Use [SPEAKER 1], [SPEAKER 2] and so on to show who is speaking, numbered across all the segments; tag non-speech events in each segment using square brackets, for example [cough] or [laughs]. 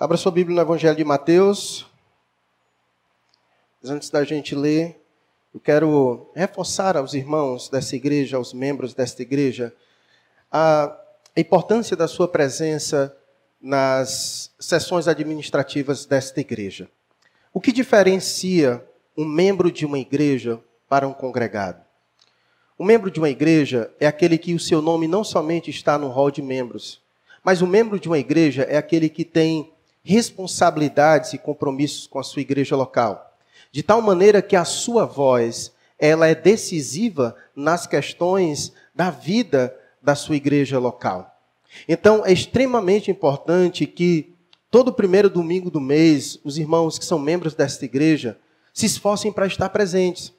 [SPEAKER 1] Abra sua Bíblia no Evangelho de Mateus. Antes da gente ler, eu quero reforçar aos irmãos dessa igreja, aos membros desta igreja, a importância da sua presença nas sessões administrativas desta igreja. O que diferencia um membro de uma igreja para um congregado? Um membro de uma igreja é aquele que o seu nome não somente está no hall de membros, mas o membro de uma igreja é aquele que tem responsabilidades e compromissos com a sua igreja local, de tal maneira que a sua voz ela é decisiva nas questões da vida da sua igreja local. Então, é extremamente importante que todo primeiro domingo do mês, os irmãos que são membros desta igreja se esforcem para estar presentes.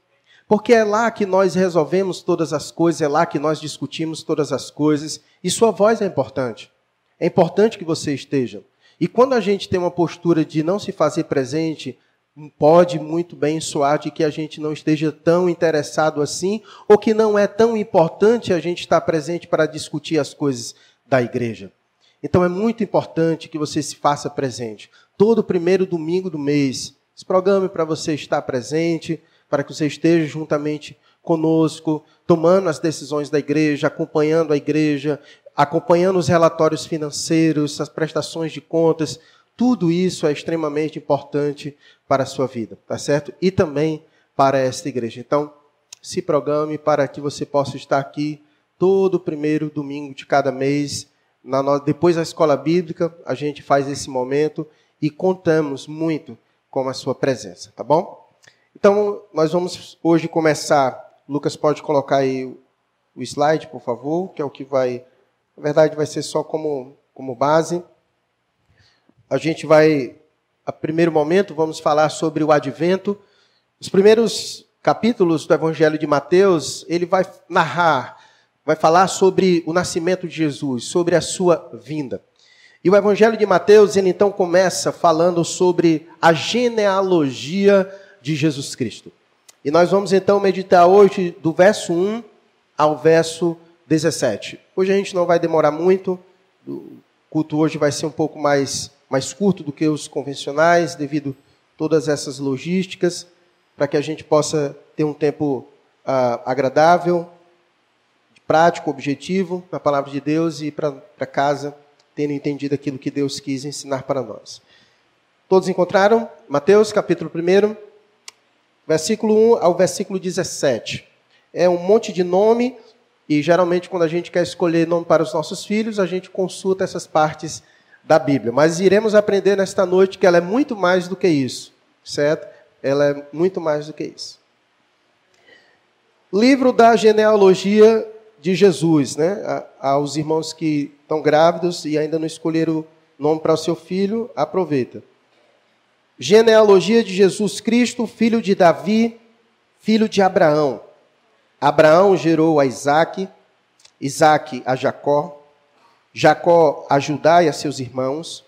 [SPEAKER 1] Porque é lá que nós resolvemos todas as coisas, é lá que nós discutimos todas as coisas, e sua voz é importante. É importante que você esteja. E quando a gente tem uma postura de não se fazer presente, pode muito bem soar de que a gente não esteja tão interessado assim, ou que não é tão importante a gente estar presente para discutir as coisas da igreja. Então é muito importante que você se faça presente. Todo primeiro domingo do mês, se programe para você estar presente, para que você esteja juntamente conosco, tomando as decisões da igreja, acompanhando a igreja, acompanhando os relatórios financeiros, as prestações de contas, tudo isso é extremamente importante para a sua vida, tá certo? E também para esta igreja. Então, se programe para que você possa estar aqui todo primeiro domingo de cada mês. Na, depois da escola bíblica, a gente faz esse momento e contamos muito com a sua presença, tá bom? Então, nós vamos hoje começar. Lucas pode colocar aí o slide, por favor, que é o que vai na verdade, vai ser só como, como base. A gente vai, a primeiro momento, vamos falar sobre o advento. Os primeiros capítulos do Evangelho de Mateus, ele vai narrar, vai falar sobre o nascimento de Jesus, sobre a sua vinda. E o Evangelho de Mateus, ele então começa falando sobre a genealogia de Jesus Cristo. E nós vamos então meditar hoje do verso 1 ao verso 17. Hoje a gente não vai demorar muito, o culto hoje vai ser um pouco mais, mais curto do que os convencionais, devido a todas essas logísticas, para que a gente possa ter um tempo ah, agradável, prático, objetivo, na palavra de Deus e para casa tendo entendido aquilo que Deus quis ensinar para nós. Todos encontraram? Mateus, capítulo 1, versículo 1 ao versículo 17. É um monte de nome, e geralmente, quando a gente quer escolher nome para os nossos filhos, a gente consulta essas partes da Bíblia. Mas iremos aprender nesta noite que ela é muito mais do que isso, certo? Ela é muito mais do que isso. Livro da genealogia de Jesus, né? Aos irmãos que estão grávidos e ainda não escolheram nome para o seu filho, aproveita. Genealogia de Jesus Cristo, filho de Davi, filho de Abraão. Abraão gerou a Isaac, Isaac a Jacó, Jacó a Judá e a seus irmãos,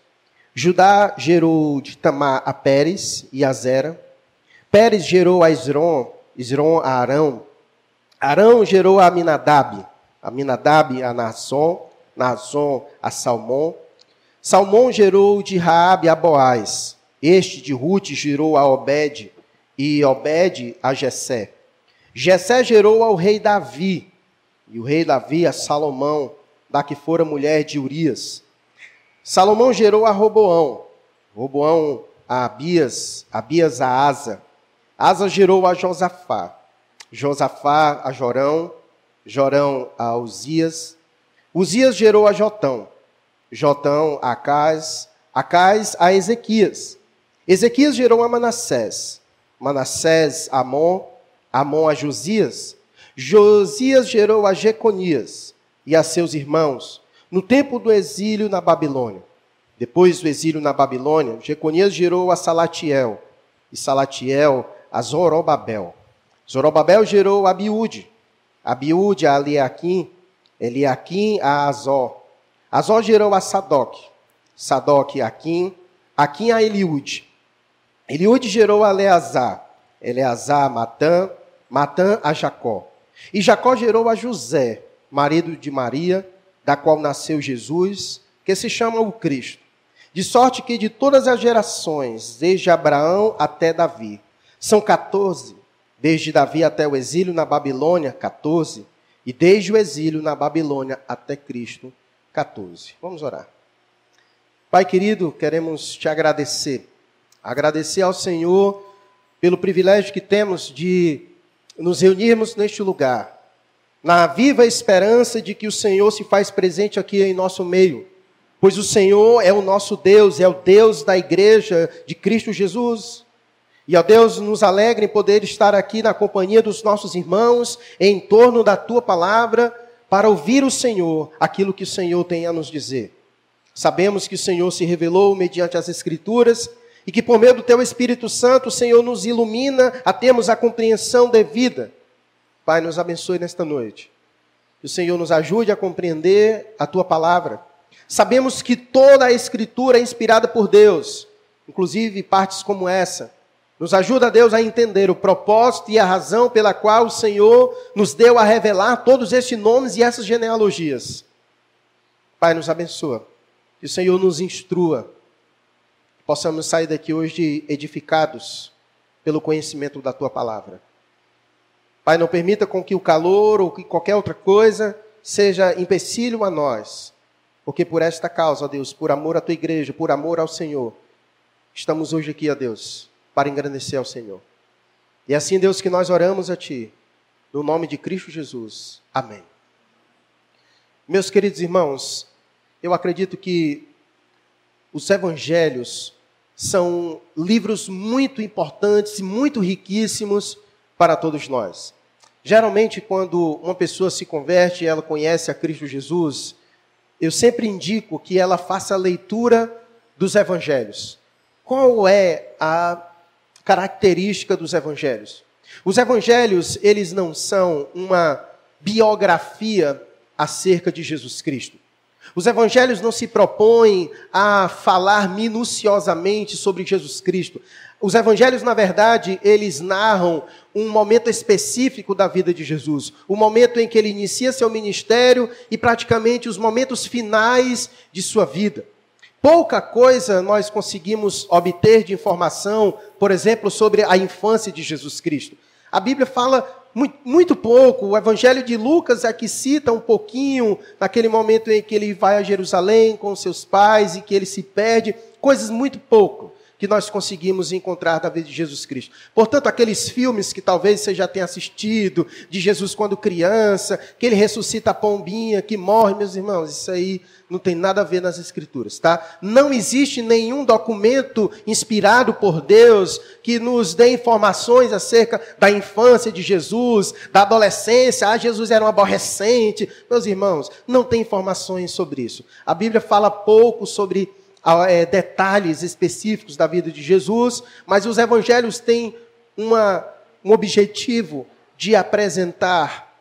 [SPEAKER 1] Judá gerou de Tamar a Pérez e a Zera, Pérez gerou a Isron, Isron a Arão, Arão gerou a Aminadab, Aminadab a Naasson, Naasson a Salmão, Salmão gerou de Raabe a Boaz, este de Ruth gerou a Obed, e Obed a Jessé. Jessé gerou ao rei Davi, e o rei Davi a Salomão, da que fora mulher de Urias. Salomão gerou a Roboão, Roboão a Abias, Abias a Asa. Asa gerou a Josafá, Josafá a Jorão, Jorão a Uzias. Uzias gerou a Jotão, Jotão a Acás, Acás a Ezequias. Ezequias gerou a Manassés, Manassés a Amon, Amon a Josias, Josias gerou a Jeconias e a seus irmãos no tempo do exílio na Babilônia. Depois do exílio na Babilônia, Jeconias gerou a Salatiel e Salatiel a Zorobabel. Zorobabel gerou a Abiúde, Abiúde a Eliaquim, Eliaquim a Azó. Azó gerou a Sadoc, Sadoc a Aquim, Aquim a Eliúde. Eliúde gerou a Eleazar, Eleazar a Matã, Matã a Jacó. E Jacó gerou a José, marido de Maria, da qual nasceu Jesus, que se chama o Cristo. De sorte que de todas as gerações, desde Abraão até Davi, são 14. Desde Davi até o exílio na Babilônia, 14. E desde o exílio na Babilônia até Cristo, 14. Vamos orar. Pai querido, queremos te agradecer. Agradecer ao Senhor pelo privilégio que temos de nos reunirmos neste lugar, na viva esperança de que o Senhor se faz presente aqui em nosso meio pois o Senhor é o nosso Deus, é o Deus da igreja de Cristo Jesus. E, ó Deus, nos alegra em poder estar aqui na companhia dos nossos irmãos, em torno da tua palavra, para ouvir o Senhor, aquilo que o Senhor tem a nos dizer. Sabemos que o Senhor se revelou mediante as Escrituras e que, por meio do teu Espírito Santo, o Senhor nos ilumina a termos a compreensão devida. Pai, nos abençoe nesta noite. Que o Senhor nos ajude a compreender a tua palavra Sabemos que toda a Escritura é inspirada por Deus, inclusive partes como essa. Nos ajuda, Deus, a entender o propósito e a razão pela qual o Senhor nos deu a revelar todos estes nomes e essas genealogias. Pai, nos abençoa. Que o Senhor nos instrua. Possamos sair daqui hoje edificados pelo conhecimento da tua palavra. Pai, não permita com que o calor ou que qualquer outra coisa seja empecilho a nós porque por esta causa, ó Deus, por amor à tua igreja, por amor ao Senhor, estamos hoje aqui, ó Deus, para engrandecer ao Senhor. E é assim, Deus, que nós oramos a Ti, no nome de Cristo Jesus. Amém. Meus queridos irmãos, eu acredito que os evangelhos são livros muito importantes e muito riquíssimos para todos nós. Geralmente, quando uma pessoa se converte e ela conhece a Cristo Jesus, eu sempre indico que ela faça a leitura dos evangelhos. Qual é a característica dos evangelhos? Os evangelhos, eles não são uma biografia acerca de Jesus Cristo. Os evangelhos não se propõem a falar minuciosamente sobre Jesus Cristo. Os evangelhos, na verdade, eles narram um momento específico da vida de Jesus, o momento em que ele inicia seu ministério e praticamente os momentos finais de sua vida. Pouca coisa nós conseguimos obter de informação, por exemplo, sobre a infância de Jesus Cristo. A Bíblia fala muito, muito, pouco. O Evangelho de Lucas é que cita um pouquinho naquele momento em que ele vai a Jerusalém com seus pais e que ele se perde, coisas muito pouco que nós conseguimos encontrar da vida de Jesus Cristo. Portanto, aqueles filmes que talvez você já tenha assistido, de Jesus quando criança, que ele ressuscita a pombinha, que morre, meus irmãos, isso aí não tem nada a ver nas Escrituras, tá? Não existe nenhum documento inspirado por Deus que nos dê informações acerca da infância de Jesus, da adolescência, ah, Jesus era um aborrecente. Meus irmãos, não tem informações sobre isso. A Bíblia fala pouco sobre é, detalhes específicos da vida de Jesus, mas os evangelhos têm uma, um objetivo de apresentar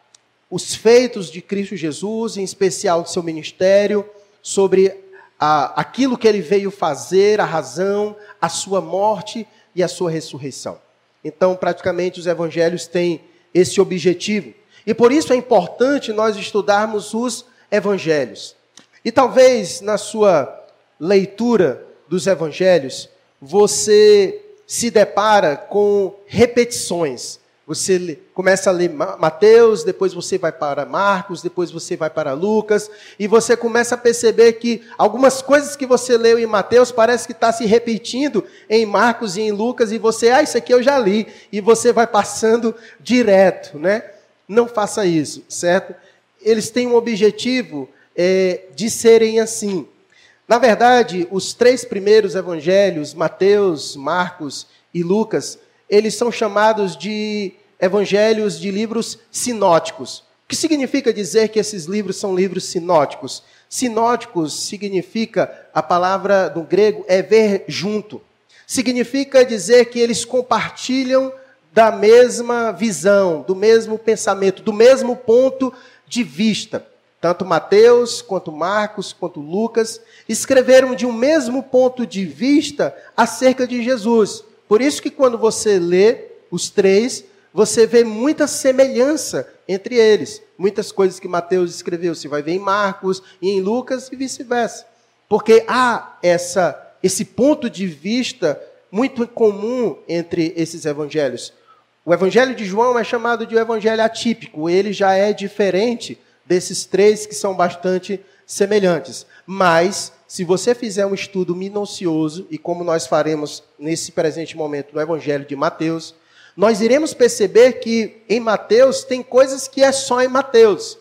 [SPEAKER 1] os feitos de Cristo Jesus, em especial do seu ministério, sobre a, aquilo que ele veio fazer, a razão, a sua morte e a sua ressurreição. Então, praticamente, os evangelhos têm esse objetivo. E por isso é importante nós estudarmos os evangelhos. E talvez na sua leitura dos evangelhos, você se depara com repetições. Você começa a ler Mateus, depois você vai para Marcos, depois você vai para Lucas, e você começa a perceber que algumas coisas que você leu em Mateus parece que está se repetindo em Marcos e em Lucas, e você, ah, isso aqui eu já li, e você vai passando direto, né? Não faça isso, certo? Eles têm um objetivo é, de serem assim. Na verdade, os três primeiros evangelhos, Mateus, Marcos e Lucas, eles são chamados de evangelhos de livros sinóticos. O que significa dizer que esses livros são livros sinóticos? Sinóticos significa, a palavra do grego é ver junto. Significa dizer que eles compartilham da mesma visão, do mesmo pensamento, do mesmo ponto de vista. Tanto Mateus, quanto Marcos, quanto Lucas escreveram de um mesmo ponto de vista acerca de Jesus. Por isso que quando você lê os três, você vê muita semelhança entre eles. Muitas coisas que Mateus escreveu, você vai ver em Marcos e em Lucas e vice-versa. Porque há essa, esse ponto de vista muito comum entre esses evangelhos. O evangelho de João é chamado de um evangelho atípico, ele já é diferente desses três que são bastante semelhantes. Mas, se você fizer um estudo minucioso, e como nós faremos nesse presente momento no evangelho de Mateus, nós iremos perceber que em Mateus tem coisas que é só em Mateus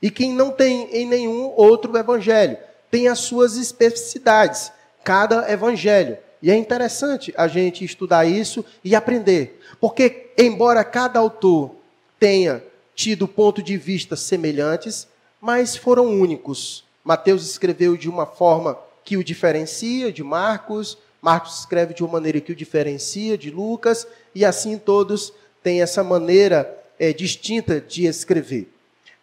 [SPEAKER 1] e que não tem em nenhum outro evangelho. Tem as suas especificidades, cada evangelho. E é interessante a gente estudar isso e aprender. Porque, embora cada autor tenha tido ponto de vista semelhantes, mas foram únicos. Mateus escreveu de uma forma que o diferencia de Marcos, Marcos escreve de uma maneira que o diferencia de Lucas, e assim todos têm essa maneira é, distinta de escrever.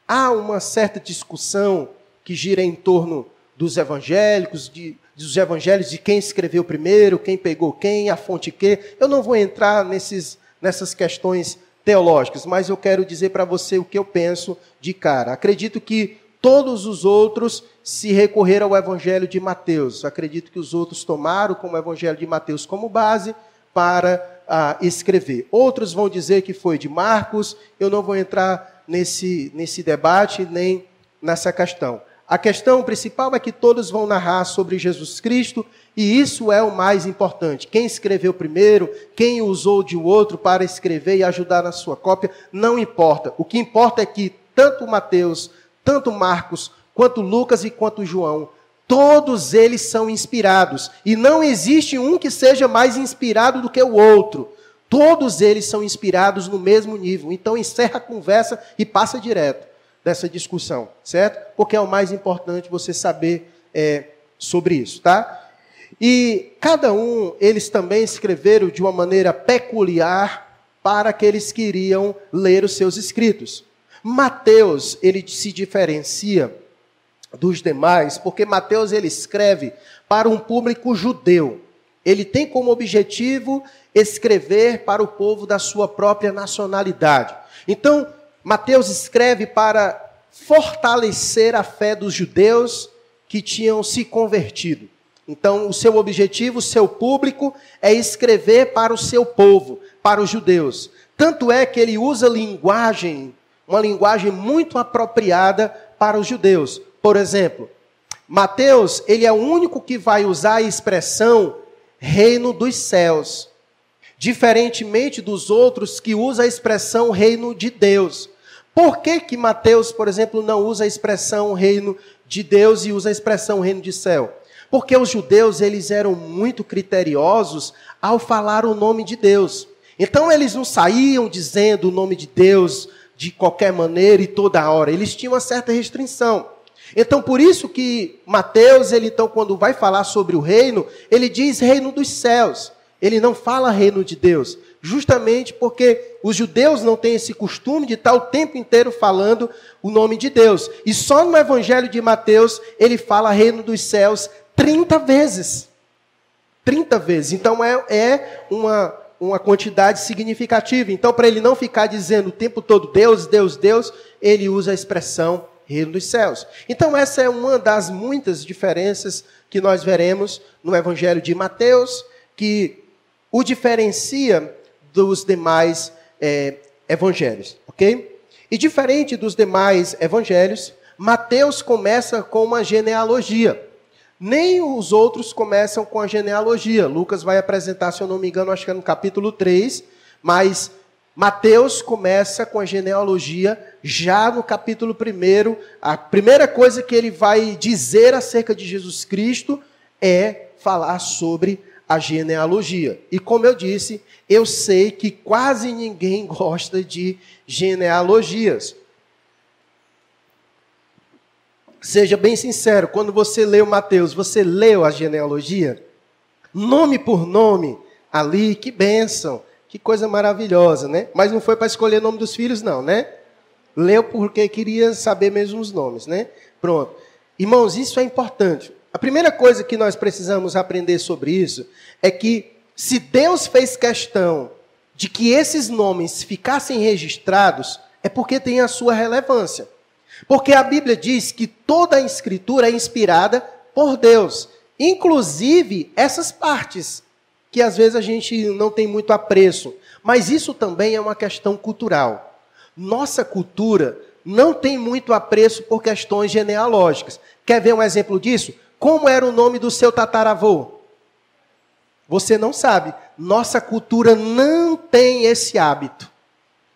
[SPEAKER 1] Há uma certa discussão que gira em torno dos evangélicos, de, dos evangelhos, de quem escreveu primeiro, quem pegou quem, a fonte que. Eu não vou entrar nesses, nessas questões teológicas, mas eu quero dizer para você o que eu penso de cara. Acredito que todos os outros se recorreram ao evangelho de Mateus. Acredito que os outros tomaram como evangelho de Mateus como base para ah, escrever. Outros vão dizer que foi de Marcos. Eu não vou entrar nesse, nesse debate nem nessa questão. A questão principal é que todos vão narrar sobre Jesus Cristo, e isso é o mais importante. Quem escreveu primeiro, quem usou de outro para escrever e ajudar na sua cópia, não importa. O que importa é que tanto Mateus, tanto Marcos, quanto Lucas e quanto João, todos eles são inspirados. E não existe um que seja mais inspirado do que o outro. Todos eles são inspirados no mesmo nível. Então encerra a conversa e passa direto dessa discussão, certo? Porque é o mais importante você saber é, sobre isso, tá? E cada um, eles também escreveram de uma maneira peculiar para aqueles que iriam ler os seus escritos. Mateus, ele se diferencia dos demais, porque Mateus ele escreve para um público judeu. Ele tem como objetivo escrever para o povo da sua própria nacionalidade. Então, Mateus escreve para fortalecer a fé dos judeus que tinham se convertido. Então, o seu objetivo, o seu público, é escrever para o seu povo, para os judeus. Tanto é que ele usa linguagem, uma linguagem muito apropriada para os judeus. Por exemplo, Mateus, ele é o único que vai usar a expressão reino dos céus diferentemente dos outros que usa a expressão reino de Deus. Por que que Mateus, por exemplo, não usa a expressão reino de Deus e usa a expressão reino de céu? Porque os judeus, eles eram muito criteriosos ao falar o nome de Deus. Então eles não saíam dizendo o nome de Deus de qualquer maneira e toda hora. Eles tinham uma certa restrição. Então, por isso que Mateus, ele então, quando vai falar sobre o reino, ele diz reino dos céus. Ele não fala reino de Deus, justamente porque os judeus não têm esse costume de estar o tempo inteiro falando o nome de Deus. E só no Evangelho de Mateus ele fala reino dos céus 30 vezes. 30 vezes. Então é, é uma, uma quantidade significativa. Então, para ele não ficar dizendo o tempo todo Deus, Deus, Deus, ele usa a expressão reino dos céus. Então, essa é uma das muitas diferenças que nós veremos no Evangelho de Mateus, que o diferencia dos demais é, evangelhos, ok? E diferente dos demais evangelhos, Mateus começa com uma genealogia. Nem os outros começam com a genealogia. Lucas vai apresentar, se eu não me engano, acho que é no capítulo 3, mas Mateus começa com a genealogia já no capítulo 1. A primeira coisa que ele vai dizer acerca de Jesus Cristo é falar sobre a genealogia. E como eu disse, eu sei que quase ninguém [laughs] gosta de genealogias. Seja bem sincero, quando você leu Mateus, você leu a genealogia? Nome por nome, ali, que bênção, que coisa maravilhosa, né? Mas não foi para escolher o nome dos filhos, não, né? Leu porque queria saber mesmo os nomes, né? Pronto. Irmãos, isso é importante. A primeira coisa que nós precisamos aprender sobre isso é que se Deus fez questão de que esses nomes ficassem registrados, é porque tem a sua relevância. Porque a Bíblia diz que toda a escritura é inspirada por Deus. Inclusive essas partes que às vezes a gente não tem muito apreço. Mas isso também é uma questão cultural. Nossa cultura não tem muito apreço por questões genealógicas. Quer ver um exemplo disso? Como era o nome do seu tataravô? Você não sabe. Nossa cultura não tem esse hábito.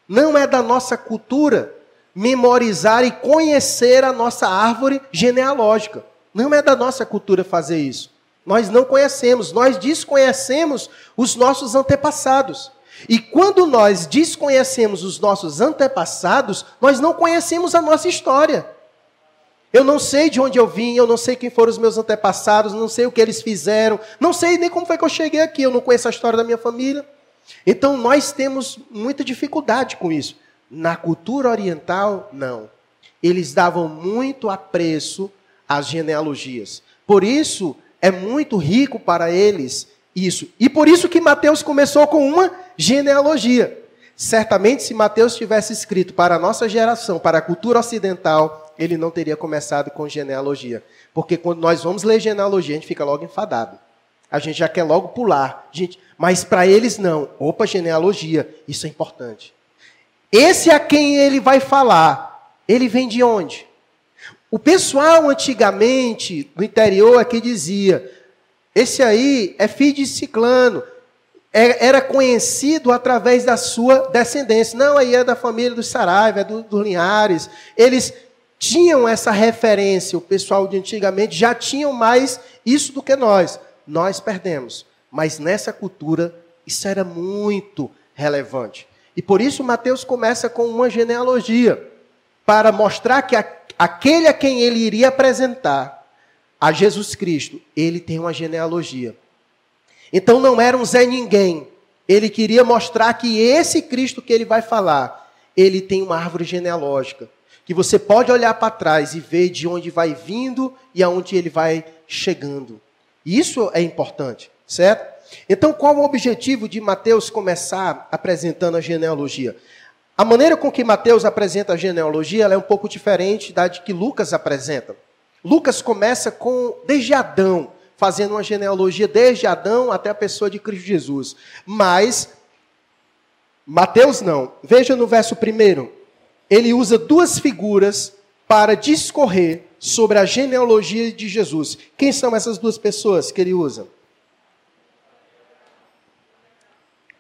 [SPEAKER 1] Não é da nossa cultura memorizar e conhecer a nossa árvore genealógica. Não é da nossa cultura fazer isso. Nós não conhecemos, nós desconhecemos os nossos antepassados. E quando nós desconhecemos os nossos antepassados, nós não conhecemos a nossa história. Eu não sei de onde eu vim, eu não sei quem foram os meus antepassados, não sei o que eles fizeram, não sei nem como foi que eu cheguei aqui, eu não conheço a história da minha família. Então nós temos muita dificuldade com isso. Na cultura oriental, não. Eles davam muito apreço às genealogias. Por isso, é muito rico para eles isso. E por isso que Mateus começou com uma genealogia. Certamente, se Mateus tivesse escrito para a nossa geração, para a cultura ocidental, ele não teria começado com genealogia. Porque quando nós vamos ler genealogia, a gente fica logo enfadado. A gente já quer logo pular. Gente, mas para eles não. Opa, genealogia, isso é importante. Esse a quem ele vai falar, ele vem de onde? O pessoal antigamente, no interior, aqui dizia: esse aí é filho de ciclano, é, era conhecido através da sua descendência. Não, aí é da família dos Saraiva, é dos do Linhares. Eles tinham essa referência, o pessoal de antigamente já tinham mais isso do que nós. Nós perdemos. Mas nessa cultura, isso era muito relevante. E por isso Mateus começa com uma genealogia, para mostrar que aquele a quem ele iria apresentar, a Jesus Cristo, ele tem uma genealogia. Então não era um Zé Ninguém. Ele queria mostrar que esse Cristo que ele vai falar, ele tem uma árvore genealógica. Que você pode olhar para trás e ver de onde vai vindo e aonde ele vai chegando. Isso é importante, certo? Então, qual o objetivo de Mateus começar apresentando a genealogia? A maneira com que Mateus apresenta a genealogia é um pouco diferente da de que Lucas apresenta. Lucas começa com desde Adão, fazendo uma genealogia desde Adão até a pessoa de Cristo Jesus. Mas Mateus não. Veja no verso primeiro, ele usa duas figuras para discorrer sobre a genealogia de Jesus. Quem são essas duas pessoas que ele usa?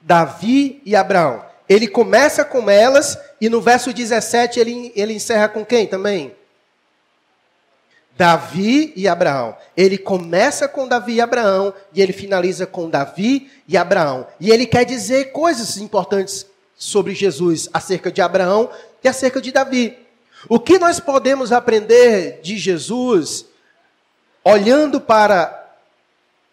[SPEAKER 1] Davi e Abraão. Ele começa com elas e no verso 17 ele, ele encerra com quem também? Davi e Abraão. Ele começa com Davi e Abraão e ele finaliza com Davi e Abraão. E ele quer dizer coisas importantes sobre Jesus acerca de Abraão e acerca de Davi. O que nós podemos aprender de Jesus olhando para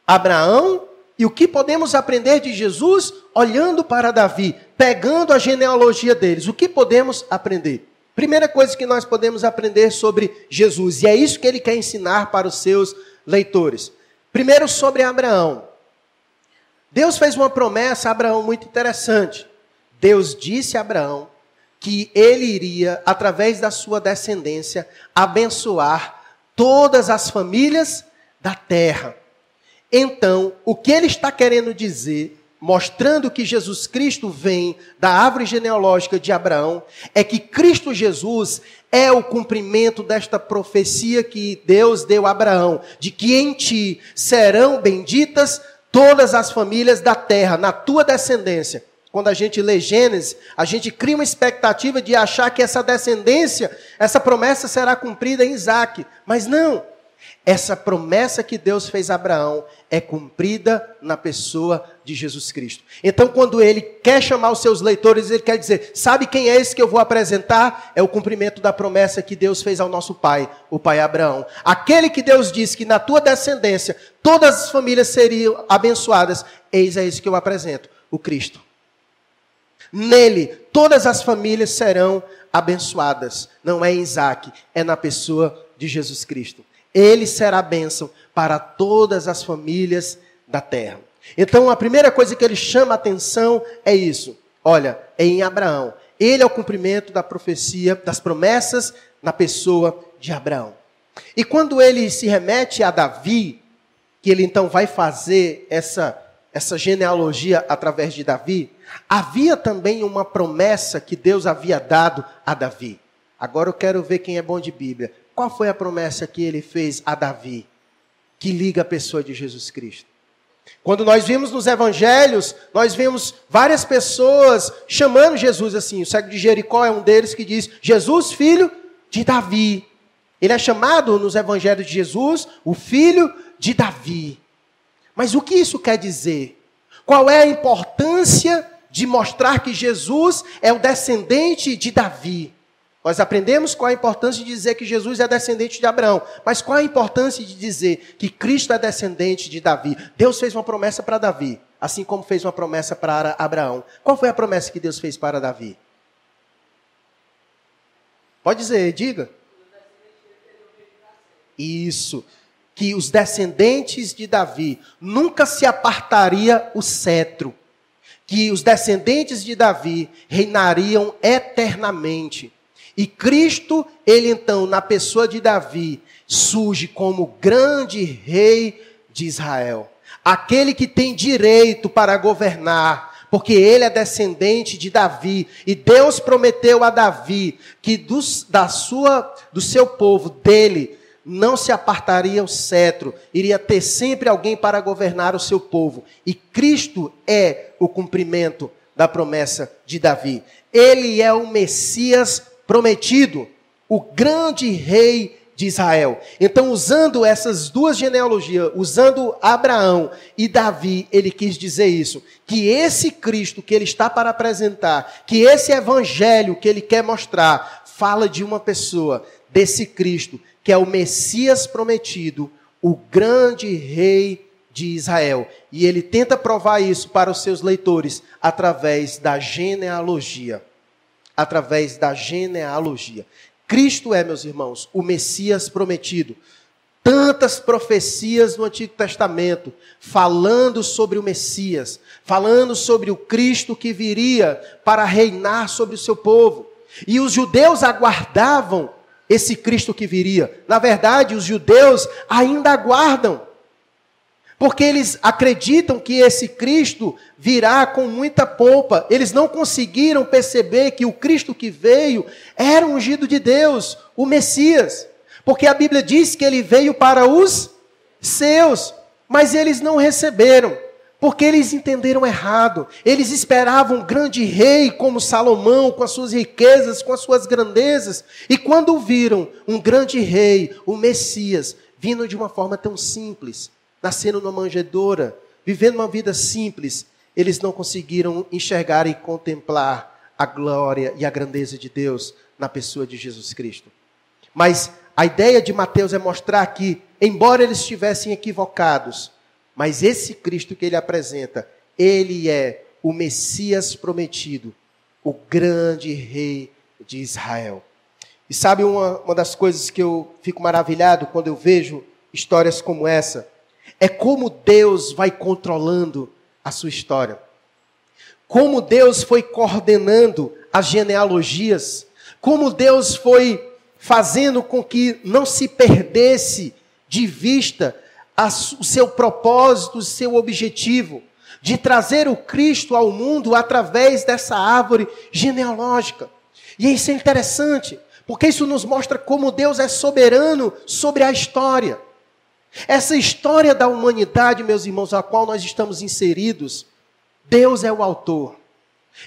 [SPEAKER 1] Abraão e o que podemos aprender de Jesus olhando para Davi, pegando a genealogia deles? O que podemos aprender? Primeira coisa que nós podemos aprender sobre Jesus, e é isso que ele quer ensinar para os seus leitores. Primeiro, sobre Abraão. Deus fez uma promessa a Abraão muito interessante. Deus disse a Abraão que ele iria, através da sua descendência, abençoar todas as famílias da terra. Então, o que ele está querendo dizer, mostrando que Jesus Cristo vem da árvore genealógica de Abraão, é que Cristo Jesus é o cumprimento desta profecia que Deus deu a Abraão, de que em ti serão benditas todas as famílias da terra, na tua descendência. Quando a gente lê Gênesis, a gente cria uma expectativa de achar que essa descendência, essa promessa será cumprida em Isaac. Mas não. Essa promessa que Deus fez a Abraão é cumprida na pessoa de Jesus Cristo. Então, quando ele quer chamar os seus leitores, ele quer dizer: sabe quem é esse que eu vou apresentar? É o cumprimento da promessa que Deus fez ao nosso pai, o pai Abraão. Aquele que Deus disse que na tua descendência todas as famílias seriam abençoadas, eis a esse que eu apresento: o Cristo. Nele, todas as famílias serão abençoadas. Não é em Isaac, é na pessoa de Jesus Cristo. Ele será bênção para todas as famílias da terra. Então, a primeira coisa que ele chama a atenção é isso. Olha, é em Abraão. Ele é o cumprimento da profecia, das promessas na pessoa de Abraão. E quando ele se remete a Davi, que ele então vai fazer essa, essa genealogia através de Davi, havia também uma promessa que Deus havia dado a Davi. Agora eu quero ver quem é bom de Bíblia. Qual foi a promessa que ele fez a Davi, que liga a pessoa de Jesus Cristo? Quando nós vimos nos evangelhos, nós vemos várias pessoas chamando Jesus assim. O cego de Jericó é um deles que diz: Jesus, filho de Davi. Ele é chamado nos evangelhos de Jesus o filho de Davi. Mas o que isso quer dizer? Qual é a importância de mostrar que Jesus é o descendente de Davi? Nós aprendemos qual a importância de dizer que Jesus é descendente de Abraão, mas qual a importância de dizer que Cristo é descendente de Davi? Deus fez uma promessa para Davi, assim como fez uma promessa para Abraão. Qual foi a promessa que Deus fez para Davi? Pode dizer, diga. Isso, que os descendentes de Davi nunca se apartaria o cetro, que os descendentes de Davi reinariam eternamente. E Cristo, ele então, na pessoa de Davi, surge como grande rei de Israel. Aquele que tem direito para governar, porque ele é descendente de Davi. E Deus prometeu a Davi que dos, da sua, do seu povo, dele, não se apartaria o cetro, iria ter sempre alguém para governar o seu povo. E Cristo é o cumprimento da promessa de Davi. Ele é o Messias prometido, o grande rei de Israel. Então, usando essas duas genealogias, usando Abraão e Davi, ele quis dizer isso: que esse Cristo que ele está para apresentar, que esse evangelho que ele quer mostrar, fala de uma pessoa, desse Cristo, que é o Messias prometido, o grande rei de Israel. E ele tenta provar isso para os seus leitores através da genealogia através da genealogia. Cristo é, meus irmãos, o Messias prometido. Tantas profecias no Antigo Testamento falando sobre o Messias, falando sobre o Cristo que viria para reinar sobre o seu povo. E os judeus aguardavam esse Cristo que viria. Na verdade, os judeus ainda aguardam porque eles acreditam que esse Cristo virá com muita pompa. Eles não conseguiram perceber que o Cristo que veio era ungido de Deus, o Messias. Porque a Bíblia diz que ele veio para os seus, mas eles não receberam. Porque eles entenderam errado. Eles esperavam um grande rei como Salomão, com as suas riquezas, com as suas grandezas. E quando viram um grande rei, o Messias, vindo de uma forma tão simples, nascendo numa manjedoura, vivendo uma vida simples, eles não conseguiram enxergar e contemplar a glória e a grandeza de Deus na pessoa de Jesus Cristo. Mas a ideia de Mateus é mostrar que, embora eles estivessem equivocados, mas esse Cristo que ele apresenta, ele é o Messias prometido, o grande rei de Israel. E sabe uma, uma das coisas que eu fico maravilhado quando eu vejo histórias como essa? É como Deus vai controlando a sua história. Como Deus foi coordenando as genealogias, como Deus foi fazendo com que não se perdesse de vista o seu propósito, o seu objetivo de trazer o Cristo ao mundo através dessa árvore genealógica. E isso é interessante, porque isso nos mostra como Deus é soberano sobre a história. Essa história da humanidade, meus irmãos, a qual nós estamos inseridos, Deus é o autor.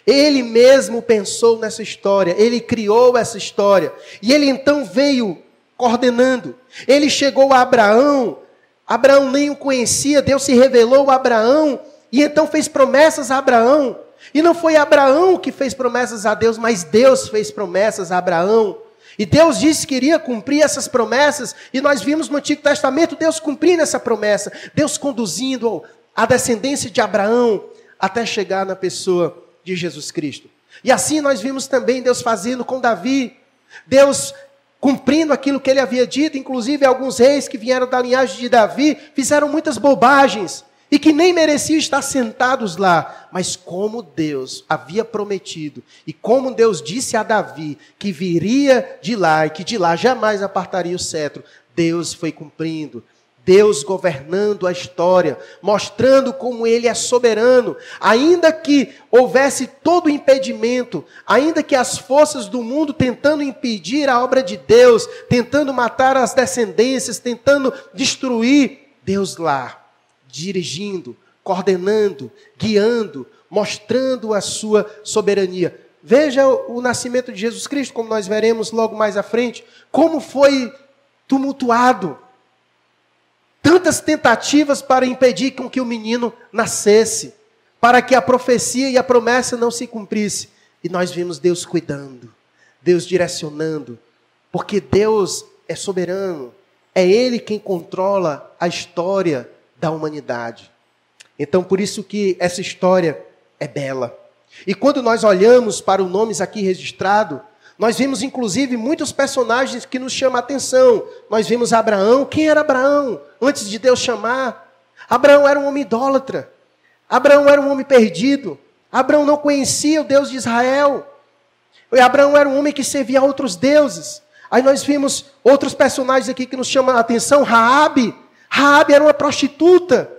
[SPEAKER 1] Ele mesmo pensou nessa história, ele criou essa história, e ele então veio coordenando. Ele chegou a Abraão, Abraão nem o conhecia, Deus se revelou a Abraão, e então fez promessas a Abraão. E não foi Abraão que fez promessas a Deus, mas Deus fez promessas a Abraão. E Deus disse que iria cumprir essas promessas, e nós vimos no Antigo Testamento Deus cumprindo essa promessa, Deus conduzindo a descendência de Abraão até chegar na pessoa de Jesus Cristo. E assim nós vimos também Deus fazendo com Davi, Deus cumprindo aquilo que ele havia dito, inclusive alguns reis que vieram da linhagem de Davi fizeram muitas bobagens, e que nem mereciam estar sentados lá, mas como Deus havia prometido, e como Deus disse a Davi que viria de lá e que de lá jamais apartaria o cetro, Deus foi cumprindo. Deus governando a história, mostrando como Ele é soberano, ainda que houvesse todo o impedimento, ainda que as forças do mundo tentando impedir a obra de Deus, tentando matar as descendências, tentando destruir, Deus lá, dirigindo, coordenando, guiando, mostrando a sua soberania. Veja o nascimento de Jesus Cristo, como nós veremos logo mais à frente, como foi tumultuado tantas tentativas para impedir com que o menino nascesse, para que a profecia e a promessa não se cumprisse. E nós vimos Deus cuidando, Deus direcionando, porque Deus é soberano, é Ele quem controla a história da humanidade. Então, por isso que essa história é bela. E quando nós olhamos para os nomes aqui registrados, nós vimos, inclusive, muitos personagens que nos chamam a atenção. Nós vimos Abraão. Quem era Abraão? Antes de Deus chamar. Abraão era um homem idólatra. Abraão era um homem perdido. Abraão não conhecia o Deus de Israel. E Abraão era um homem que servia a outros deuses. Aí nós vimos outros personagens aqui que nos chamam a atenção. Raabe. Raabe era uma prostituta.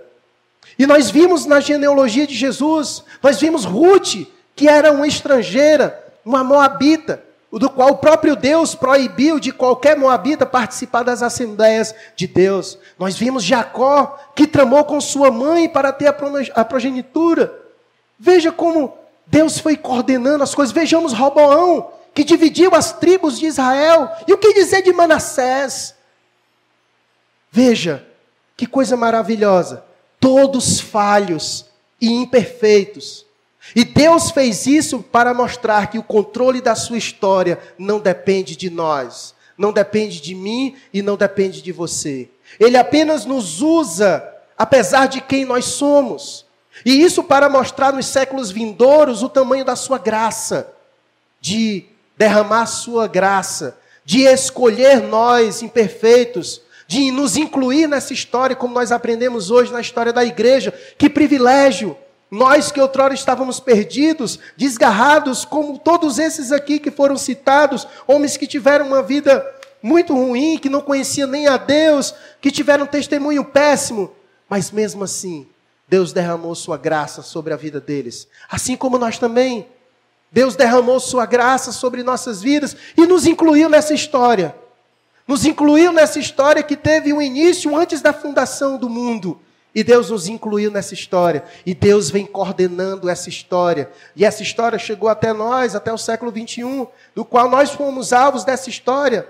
[SPEAKER 1] E nós vimos na genealogia de Jesus, nós vimos Ruth, que era uma estrangeira, uma moabita do qual o próprio Deus proibiu de qualquer moabita participar das assembleias de Deus. Nós vimos Jacó, que tramou com sua mãe para ter a progenitura. Veja como Deus foi coordenando as coisas. Vejamos Roboão, que dividiu as tribos de Israel. E o que dizer de Manassés? Veja, que coisa maravilhosa. Todos falhos e imperfeitos e Deus fez isso para mostrar que o controle da sua história não depende de nós, não depende de mim e não depende de você. Ele apenas nos usa, apesar de quem nós somos. E isso para mostrar nos séculos vindouros o tamanho da sua graça, de derramar sua graça, de escolher nós imperfeitos, de nos incluir nessa história, como nós aprendemos hoje na história da igreja. Que privilégio! Nós que outrora estávamos perdidos, desgarrados, como todos esses aqui que foram citados, homens que tiveram uma vida muito ruim, que não conheciam nem a Deus, que tiveram um testemunho péssimo, mas mesmo assim, Deus derramou sua graça sobre a vida deles. Assim como nós também. Deus derramou sua graça sobre nossas vidas e nos incluiu nessa história. Nos incluiu nessa história que teve um início antes da fundação do mundo. E Deus nos incluiu nessa história. E Deus vem coordenando essa história. E essa história chegou até nós, até o século 21, do qual nós fomos alvos dessa história.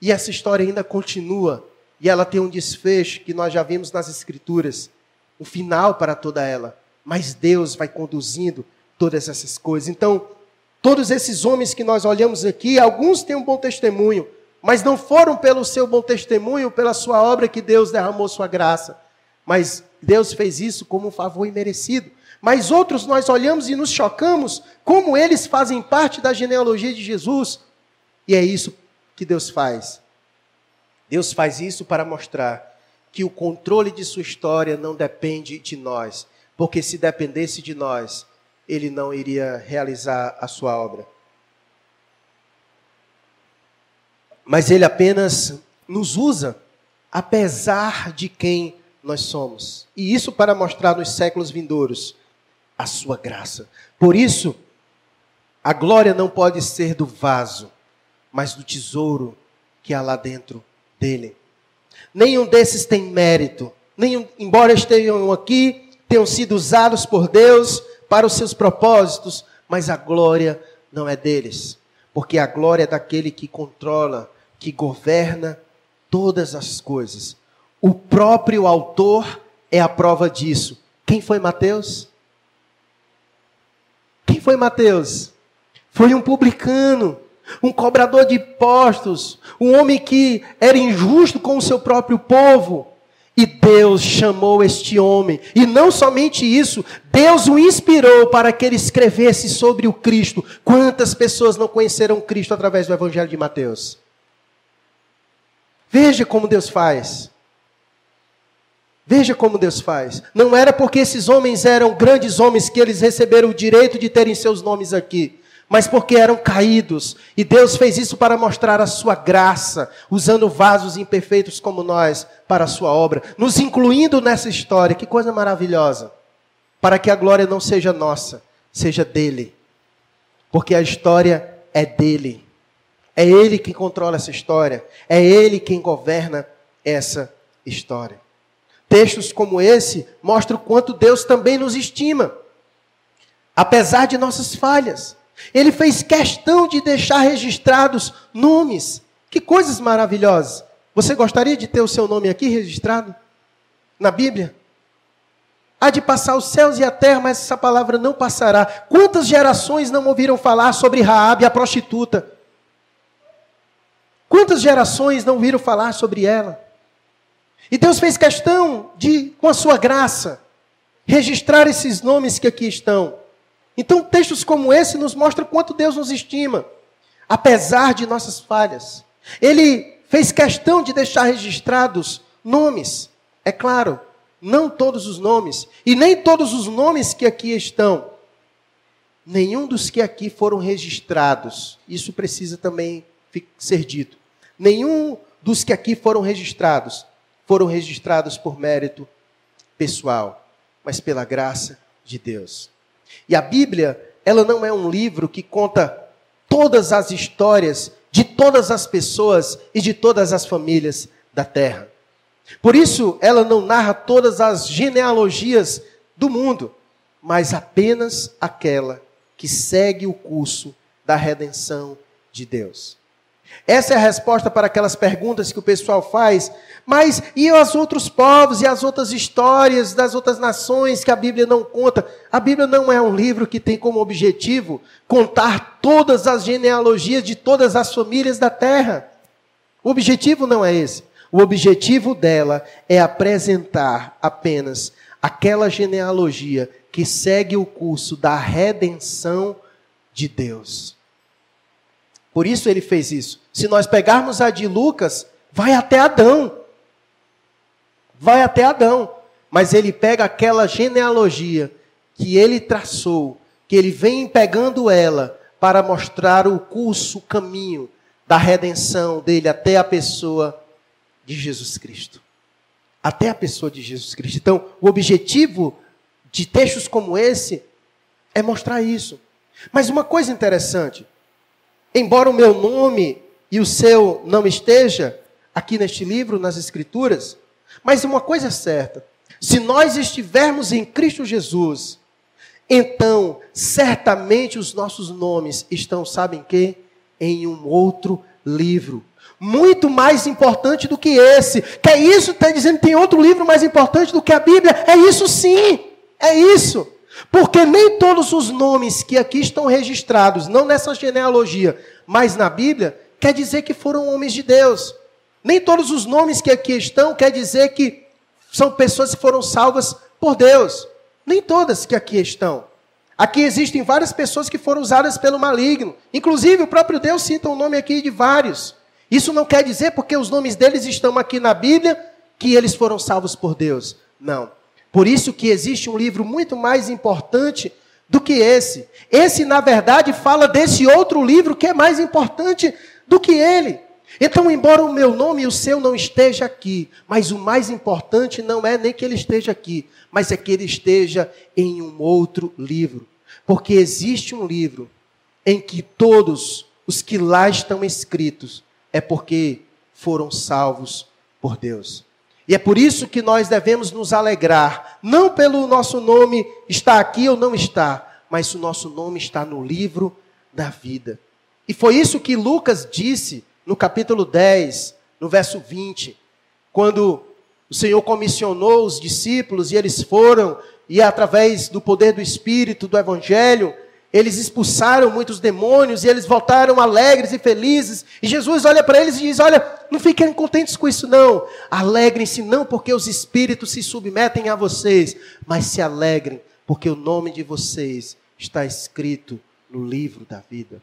[SPEAKER 1] E essa história ainda continua. E ela tem um desfecho que nós já vimos nas Escrituras. Um final para toda ela. Mas Deus vai conduzindo todas essas coisas. Então, todos esses homens que nós olhamos aqui, alguns têm um bom testemunho, mas não foram pelo seu bom testemunho, pela sua obra que Deus derramou sua graça. Mas Deus fez isso como um favor imerecido. Mas outros nós olhamos e nos chocamos como eles fazem parte da genealogia de Jesus. E é isso que Deus faz. Deus faz isso para mostrar que o controle de sua história não depende de nós, porque se dependesse de nós, ele não iria realizar a sua obra. Mas ele apenas nos usa, apesar de quem nós somos. E isso para mostrar nos séculos vindouros a sua graça. Por isso, a glória não pode ser do vaso, mas do tesouro que há lá dentro dele. Nenhum desses tem mérito. Nenhum, embora estejam aqui, tenham sido usados por Deus para os seus propósitos, mas a glória não é deles. Porque a glória é daquele que controla, que governa todas as coisas. O próprio autor é a prova disso. Quem foi Mateus? Quem foi Mateus? Foi um publicano, um cobrador de impostos, um homem que era injusto com o seu próprio povo. E Deus chamou este homem. E não somente isso, Deus o inspirou para que ele escrevesse sobre o Cristo. Quantas pessoas não conheceram Cristo através do Evangelho de Mateus? Veja como Deus faz. Veja como Deus faz. Não era porque esses homens eram grandes homens que eles receberam o direito de terem seus nomes aqui. mas porque eram caídos. E Deus fez isso para mostrar a sua graça, usando vasos imperfeitos como nós para a sua obra, nos incluindo nessa história. Que coisa maravilhosa! Para que a glória não seja nossa, seja dele. Porque a história é dele. É ele quem controla essa história, é ele quem governa essa história. Textos como esse mostram o quanto Deus também nos estima, apesar de nossas falhas. Ele fez questão de deixar registrados nomes. Que coisas maravilhosas. Você gostaria de ter o seu nome aqui registrado? Na Bíblia? Há de passar os céus e a terra, mas essa palavra não passará. Quantas gerações não ouviram falar sobre Raabe, a prostituta? Quantas gerações não ouviram falar sobre ela? E Deus fez questão de, com a sua graça, registrar esses nomes que aqui estão. Então, textos como esse nos mostram quanto Deus nos estima, apesar de nossas falhas. Ele fez questão de deixar registrados nomes. É claro, não todos os nomes, e nem todos os nomes que aqui estão. Nenhum dos que aqui foram registrados, isso precisa também ser dito. Nenhum dos que aqui foram registrados foram registrados por mérito pessoal, mas pela graça de Deus. E a Bíblia, ela não é um livro que conta todas as histórias de todas as pessoas e de todas as famílias da terra. Por isso, ela não narra todas as genealogias do mundo, mas apenas aquela que segue o curso da redenção de Deus. Essa é a resposta para aquelas perguntas que o pessoal faz. Mas e os outros povos e as outras histórias das outras nações que a Bíblia não conta? A Bíblia não é um livro que tem como objetivo contar todas as genealogias de todas as famílias da terra. O objetivo não é esse. O objetivo dela é apresentar apenas aquela genealogia que segue o curso da redenção de Deus. Por isso ele fez isso. Se nós pegarmos a de Lucas, vai até Adão. Vai até Adão. Mas ele pega aquela genealogia que ele traçou, que ele vem pegando ela para mostrar o curso, o caminho da redenção dele até a pessoa de Jesus Cristo. Até a pessoa de Jesus Cristo. Então, o objetivo de textos como esse é mostrar isso. Mas uma coisa interessante, embora o meu nome e o seu não esteja aqui neste livro, nas Escrituras, mas uma coisa é certa: se nós estivermos em Cristo Jesus, então certamente os nossos nomes estão, sabem que? Em um outro livro. Muito mais importante do que esse. Que é isso? Está dizendo que tem outro livro mais importante do que a Bíblia? É isso sim. É isso. Porque nem todos os nomes que aqui estão registrados, não nessa genealogia, mas na Bíblia, quer dizer que foram homens de Deus. Nem todos os nomes que aqui estão quer dizer que são pessoas que foram salvas por Deus. Nem todas que aqui estão. Aqui existem várias pessoas que foram usadas pelo maligno. Inclusive, o próprio Deus cita um nome aqui de vários. Isso não quer dizer porque os nomes deles estão aqui na Bíblia que eles foram salvos por Deus. Não. Por isso que existe um livro muito mais importante do que esse. Esse, na verdade, fala desse outro livro que é mais importante do que ele. Então, embora o meu nome e o seu não esteja aqui, mas o mais importante não é nem que ele esteja aqui, mas é que ele esteja em um outro livro. Porque existe um livro em que todos os que lá estão escritos é porque foram salvos por Deus. E é por isso que nós devemos nos alegrar, não pelo nosso nome estar aqui ou não está, mas o nosso nome está no livro da vida. E foi isso que Lucas disse no capítulo 10, no verso 20, quando o Senhor comissionou os discípulos e eles foram, e através do poder do Espírito, do Evangelho, eles expulsaram muitos demônios e eles voltaram alegres e felizes. E Jesus olha para eles e diz: Olha, não fiquem contentes com isso, não. Alegrem-se não porque os espíritos se submetem a vocês, mas se alegrem porque o nome de vocês está escrito no livro da vida.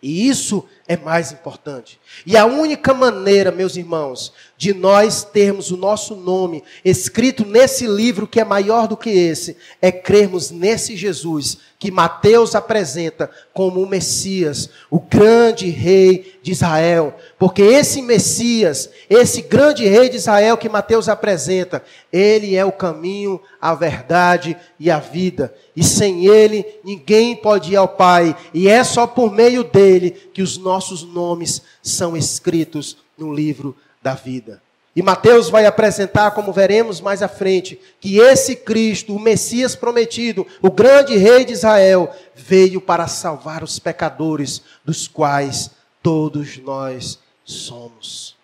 [SPEAKER 1] E isso é mais importante. E a única maneira, meus irmãos, de nós termos o nosso nome escrito nesse livro que é maior do que esse, é crermos nesse Jesus que Mateus apresenta como o Messias, o grande rei de Israel. Porque esse Messias, esse grande rei de Israel que Mateus apresenta, ele é o caminho, a verdade e a vida. E sem ele, ninguém pode ir ao Pai. E é só por meio dele que os nossos nomes são escritos no livro da vida. E Mateus vai apresentar, como veremos mais à frente, que esse Cristo, o Messias prometido, o grande rei de Israel, veio para salvar os pecadores, dos quais todos nós somos.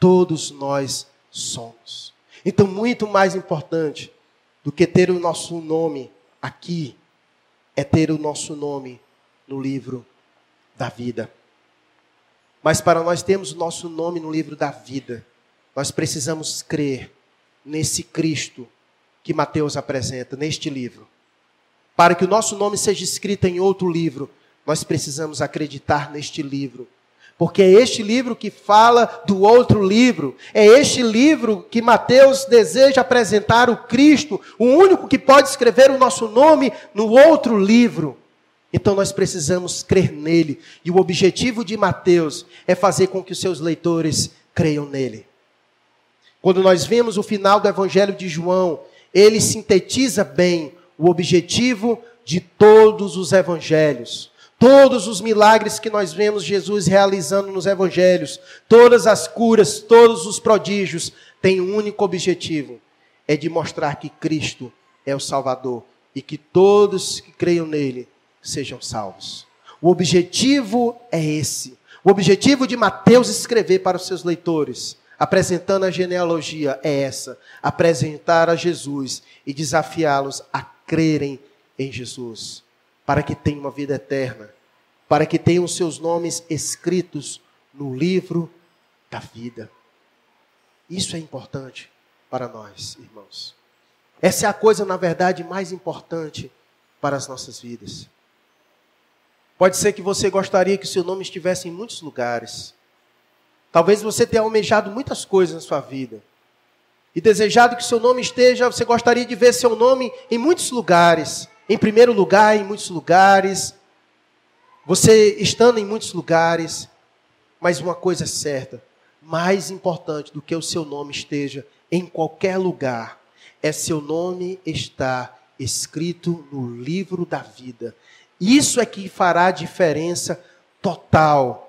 [SPEAKER 1] Todos nós somos. Então, muito mais importante do que ter o nosso nome aqui, é ter o nosso nome no livro da vida. Mas para nós termos o nosso nome no livro da vida, nós precisamos crer nesse Cristo que Mateus apresenta, neste livro. Para que o nosso nome seja escrito em outro livro, nós precisamos acreditar neste livro. Porque é este livro que fala do outro livro. É este livro que Mateus deseja apresentar o Cristo, o único que pode escrever o nosso nome no outro livro. Então nós precisamos crer nele. E o objetivo de Mateus é fazer com que os seus leitores creiam nele. Quando nós vemos o final do Evangelho de João, ele sintetiza bem o objetivo de todos os evangelhos. Todos os milagres que nós vemos Jesus realizando nos evangelhos, todas as curas, todos os prodígios, têm um único objetivo: é de mostrar que Cristo é o Salvador e que todos que creiam nele sejam salvos. O objetivo é esse. O objetivo de Mateus escrever para os seus leitores apresentando a genealogia é essa: apresentar a Jesus e desafiá-los a crerem em Jesus, para que tenham uma vida eterna, para que tenham seus nomes escritos no livro da vida. Isso é importante para nós, irmãos. Essa é a coisa, na verdade, mais importante para as nossas vidas. Pode ser que você gostaria que seu nome estivesse em muitos lugares. Talvez você tenha almejado muitas coisas na sua vida. E desejado que seu nome esteja, você gostaria de ver seu nome em muitos lugares. Em primeiro lugar, em muitos lugares. Você estando em muitos lugares. Mas uma coisa é certa: mais importante do que o seu nome esteja em qualquer lugar, é seu nome estar escrito no livro da vida. Isso é que fará diferença total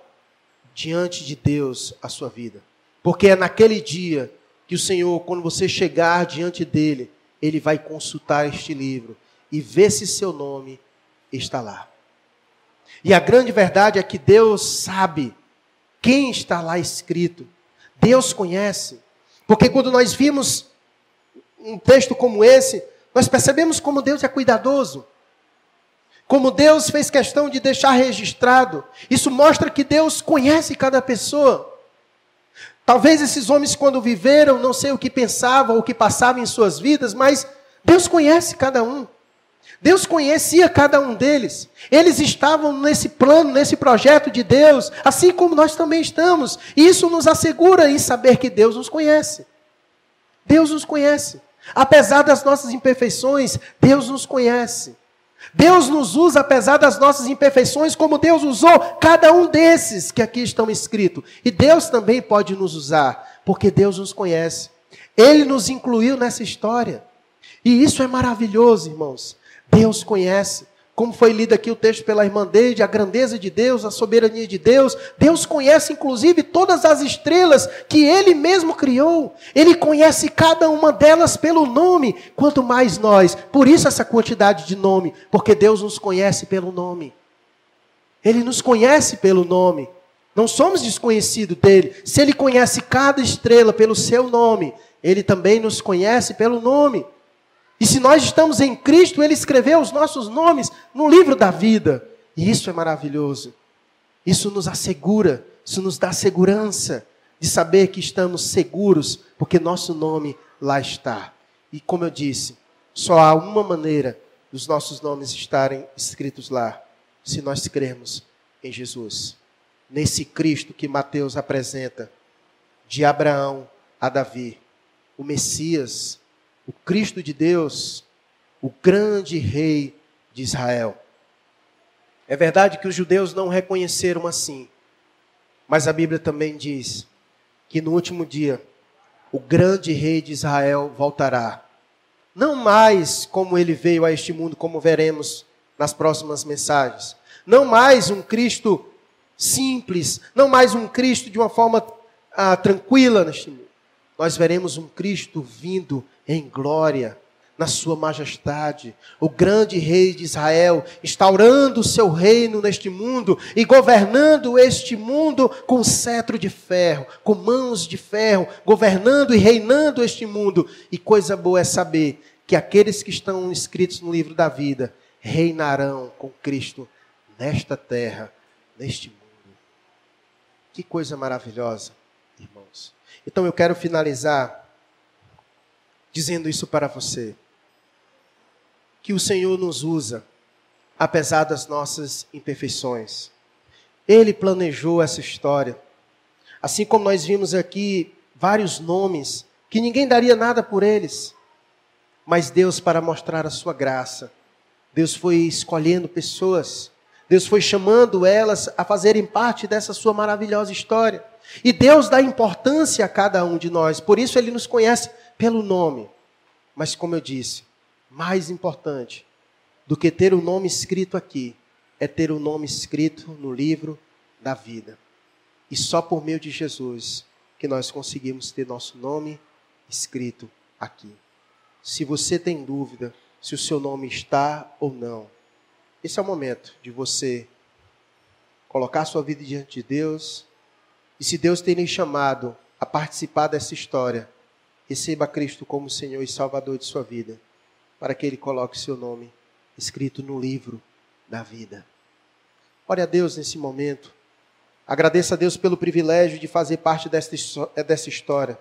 [SPEAKER 1] diante de Deus a sua vida. Porque é naquele dia que o Senhor, quando você chegar diante dele, ele vai consultar este livro e ver se seu nome está lá. E a grande verdade é que Deus sabe quem está lá escrito. Deus conhece. Porque quando nós vimos um texto como esse, nós percebemos como Deus é cuidadoso. Como Deus fez questão de deixar registrado. Isso mostra que Deus conhece cada pessoa. Talvez esses homens, quando viveram, não sei o que pensavam, o que passavam em suas vidas, mas Deus conhece cada um. Deus conhecia cada um deles. Eles estavam nesse plano, nesse projeto de Deus, assim como nós também estamos. E isso nos assegura em saber que Deus nos conhece. Deus nos conhece. Apesar das nossas imperfeições, Deus nos conhece. Deus nos usa apesar das nossas imperfeições, como Deus usou cada um desses que aqui estão escritos. E Deus também pode nos usar, porque Deus nos conhece. Ele nos incluiu nessa história. E isso é maravilhoso, irmãos. Deus conhece como foi lido aqui o texto pela irmã a grandeza de Deus, a soberania de Deus. Deus conhece inclusive todas as estrelas que Ele mesmo criou. Ele conhece cada uma delas pelo nome, quanto mais nós. Por isso essa quantidade de nome, porque Deus nos conhece pelo nome. Ele nos conhece pelo nome. Não somos desconhecidos dele. Se Ele conhece cada estrela pelo seu nome, Ele também nos conhece pelo nome. E se nós estamos em Cristo, Ele escreveu os nossos nomes no livro da vida. E isso é maravilhoso. Isso nos assegura, isso nos dá segurança de saber que estamos seguros, porque nosso nome lá está. E como eu disse, só há uma maneira dos nossos nomes estarem escritos lá, se nós crermos em Jesus, nesse Cristo que Mateus apresenta, de Abraão a Davi, o Messias, o Cristo de Deus, o grande rei de Israel. É verdade que os judeus não reconheceram assim, mas a Bíblia também diz que no último dia o grande rei de Israel voltará. Não mais como ele veio a este mundo, como veremos nas próximas mensagens. Não mais um Cristo simples, não mais um Cristo de uma forma ah, tranquila neste mundo. Nós veremos um Cristo vindo em glória, na sua majestade, o grande rei de Israel, instaurando o seu reino neste mundo e governando este mundo com cetro de ferro, com mãos de ferro, governando e reinando este mundo. E coisa boa é saber que aqueles que estão escritos no livro da vida reinarão com Cristo nesta terra, neste mundo. Que coisa maravilhosa. Então eu quero finalizar dizendo isso para você que o Senhor nos usa, apesar das nossas imperfeições. Ele planejou essa história. Assim como nós vimos aqui vários nomes que ninguém daria nada por eles, mas Deus, para mostrar a sua graça, Deus foi escolhendo pessoas, Deus foi chamando elas a fazerem parte dessa sua maravilhosa história. E Deus dá importância a cada um de nós, por isso Ele nos conhece pelo nome. Mas, como eu disse, mais importante do que ter o nome escrito aqui é ter o nome escrito no livro da vida. E só por meio de Jesus que nós conseguimos ter nosso nome escrito aqui. Se você tem dúvida se o seu nome está ou não, esse é o momento de você colocar sua vida diante de Deus. E se Deus tem lhe chamado a participar dessa história, receba Cristo como Senhor e Salvador de sua vida para que Ele coloque seu nome escrito no livro da vida. Ore a Deus nesse momento. Agradeça a Deus pelo privilégio de fazer parte dessa história.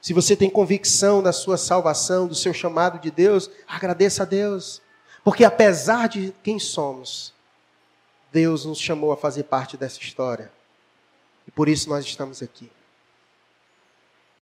[SPEAKER 1] Se você tem convicção da sua salvação, do seu chamado de Deus, agradeça a Deus. Porque apesar de quem somos, Deus nos chamou a fazer parte dessa história. E por isso nós estamos aqui.